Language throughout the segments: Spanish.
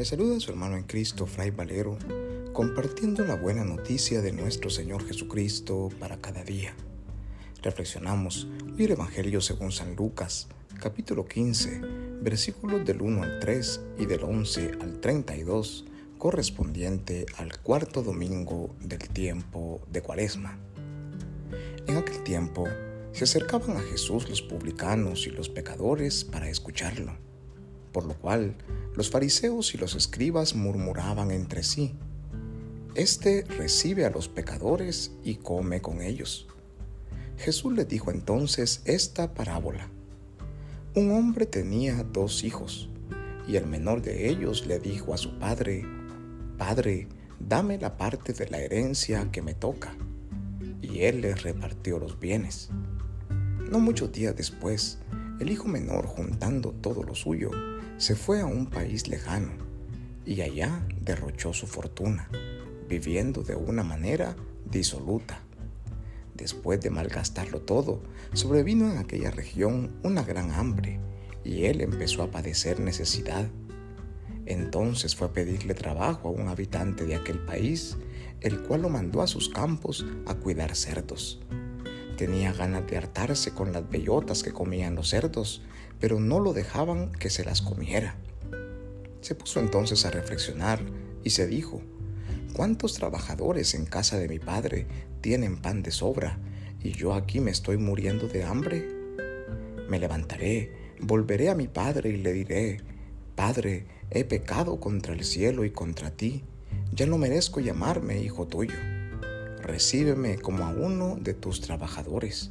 Le saluda su hermano en Cristo, Fray Valero, compartiendo la buena noticia de nuestro Señor Jesucristo para cada día. Reflexionamos hoy el Evangelio según San Lucas, capítulo 15, versículos del 1 al 3 y del 11 al 32, correspondiente al cuarto domingo del tiempo de Cuaresma. En aquel tiempo se acercaban a Jesús los publicanos y los pecadores para escucharlo por lo cual los fariseos y los escribas murmuraban entre sí, Este recibe a los pecadores y come con ellos. Jesús les dijo entonces esta parábola. Un hombre tenía dos hijos, y el menor de ellos le dijo a su padre, Padre, dame la parte de la herencia que me toca. Y él le repartió los bienes. No muchos días después, el hijo menor, juntando todo lo suyo, se fue a un país lejano y allá derrochó su fortuna, viviendo de una manera disoluta. Después de malgastarlo todo, sobrevino en aquella región una gran hambre y él empezó a padecer necesidad. Entonces fue a pedirle trabajo a un habitante de aquel país, el cual lo mandó a sus campos a cuidar cerdos. Tenía ganas de hartarse con las bellotas que comían los cerdos, pero no lo dejaban que se las comiera. Se puso entonces a reflexionar y se dijo, ¿cuántos trabajadores en casa de mi padre tienen pan de sobra y yo aquí me estoy muriendo de hambre? Me levantaré, volveré a mi padre y le diré, Padre, he pecado contra el cielo y contra ti, ya no merezco llamarme hijo tuyo recíbeme como a uno de tus trabajadores.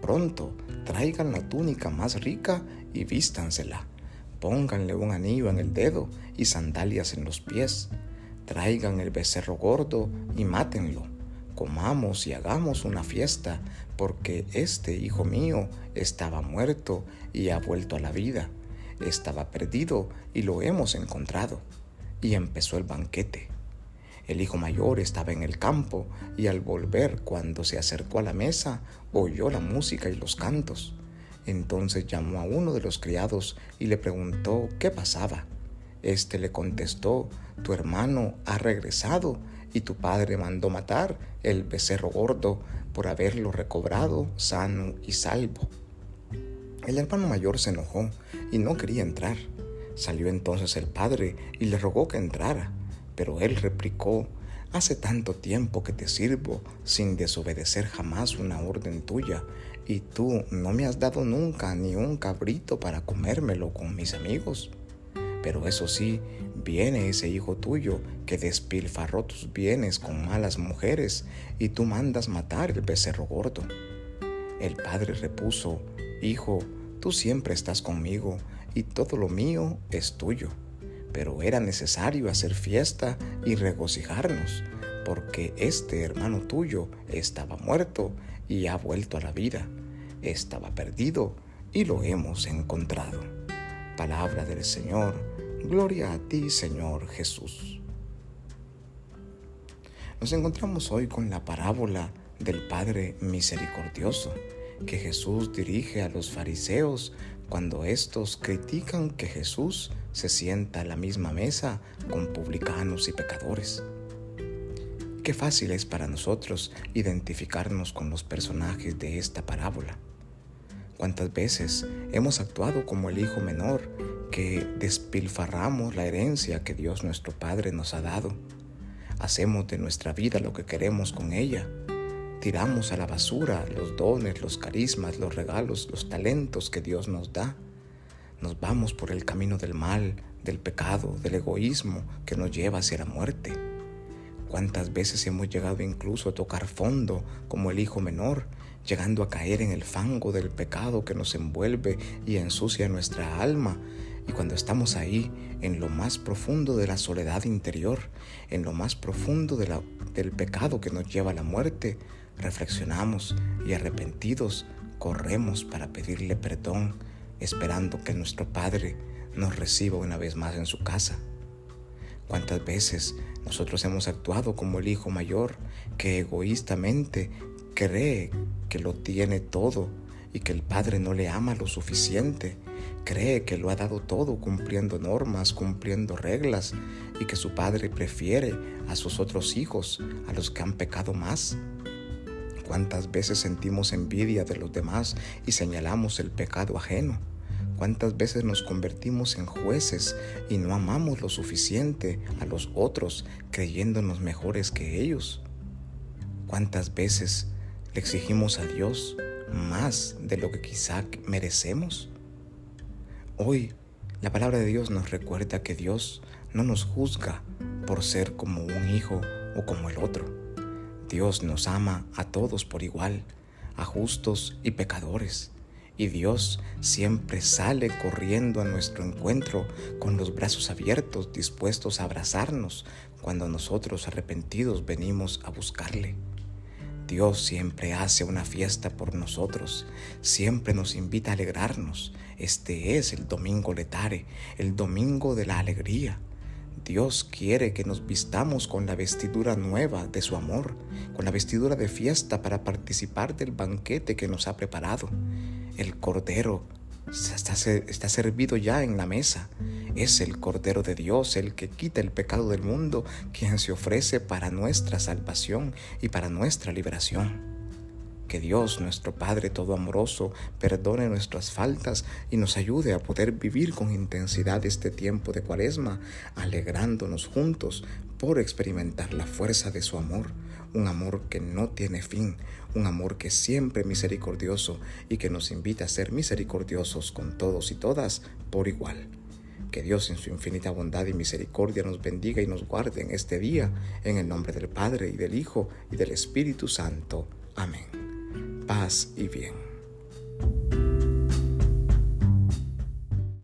Pronto traigan la túnica más rica y vístansela. Pónganle un anillo en el dedo y sandalias en los pies. Traigan el becerro gordo y mátenlo. Comamos y hagamos una fiesta, porque este hijo mío estaba muerto y ha vuelto a la vida. Estaba perdido y lo hemos encontrado. Y empezó el banquete. El hijo mayor estaba en el campo y al volver cuando se acercó a la mesa oyó la música y los cantos. Entonces llamó a uno de los criados y le preguntó qué pasaba. Este le contestó, tu hermano ha regresado y tu padre mandó matar el becerro gordo por haberlo recobrado sano y salvo. El hermano mayor se enojó y no quería entrar. Salió entonces el padre y le rogó que entrara. Pero él replicó, Hace tanto tiempo que te sirvo sin desobedecer jamás una orden tuya, y tú no me has dado nunca ni un cabrito para comérmelo con mis amigos. Pero eso sí, viene ese hijo tuyo que despilfarró tus bienes con malas mujeres, y tú mandas matar el becerro gordo. El padre repuso, Hijo, tú siempre estás conmigo, y todo lo mío es tuyo pero era necesario hacer fiesta y regocijarnos, porque este hermano tuyo estaba muerto y ha vuelto a la vida, estaba perdido y lo hemos encontrado. Palabra del Señor, gloria a ti Señor Jesús. Nos encontramos hoy con la parábola del Padre Misericordioso que Jesús dirige a los fariseos cuando éstos critican que Jesús se sienta a la misma mesa con publicanos y pecadores. Qué fácil es para nosotros identificarnos con los personajes de esta parábola. ¿Cuántas veces hemos actuado como el hijo menor que despilfarramos la herencia que Dios nuestro Padre nos ha dado? Hacemos de nuestra vida lo que queremos con ella Tiramos a la basura los dones, los carismas, los regalos, los talentos que Dios nos da. Nos vamos por el camino del mal, del pecado, del egoísmo que nos lleva hacia la muerte. ¿Cuántas veces hemos llegado incluso a tocar fondo como el hijo menor, llegando a caer en el fango del pecado que nos envuelve y ensucia nuestra alma Y cuando estamos ahí, en lo más profundo de la soledad interior, en lo más profundo del pecado que nos lleva a la muerte, reflexionamos y arrepentidos corremos para pedirle perdón, esperando que nuestro Padre nos reciba una vez más en su casa. ¿Cuántas veces nosotros hemos actuado como el hijo mayor que egoístamente cree que lo tiene todo y que el Padre no le ama lo suficiente? Cree que lo ha dado todo cumpliendo normas, cumpliendo reglas y que su Padre prefiere a sus otros hijos, a los que han pecado más. ¿Cuántas veces sentimos envidia de los demás y señalamos el pecado ajeno? ¿Cuántas veces nos convertimos en jueces y no amamos lo suficiente a los otros creyéndonos mejores que ellos? ¿Cuántas veces le exigimos a Dios más de lo que quizá merecemos? Hoy la palabra de Dios nos recuerda que Dios no nos juzga por ser como un hijo o como el otro. Dios nos ama a todos por igual, a justos y pecadores. Y Dios siempre sale corriendo a nuestro encuentro con los brazos abiertos, dispuestos a abrazarnos cuando nosotros arrepentidos venimos a buscarle. Dios siempre hace una fiesta por nosotros, siempre nos invita a alegrarnos. Este es el domingo letare, el domingo de la alegría. Dios quiere que nos vistamos con la vestidura nueva de su amor, con la vestidura de fiesta para participar del banquete que nos ha preparado. El Cordero está, está servido ya en la mesa. Es el Cordero de Dios, el que quita el pecado del mundo, quien se ofrece para nuestra salvación y para nuestra liberación. Que Dios, nuestro Padre todo amoroso, perdone nuestras faltas y nos ayude a poder vivir con intensidad este tiempo de cuaresma, alegrándonos juntos por experimentar la fuerza de su amor, un amor que no tiene fin, un amor que es siempre misericordioso y que nos invita a ser misericordiosos con todos y todas por igual. Que Dios en su infinita bondad y misericordia nos bendiga y nos guarde en este día, en el nombre del Padre y del Hijo y del Espíritu Santo. Amén paz y bien.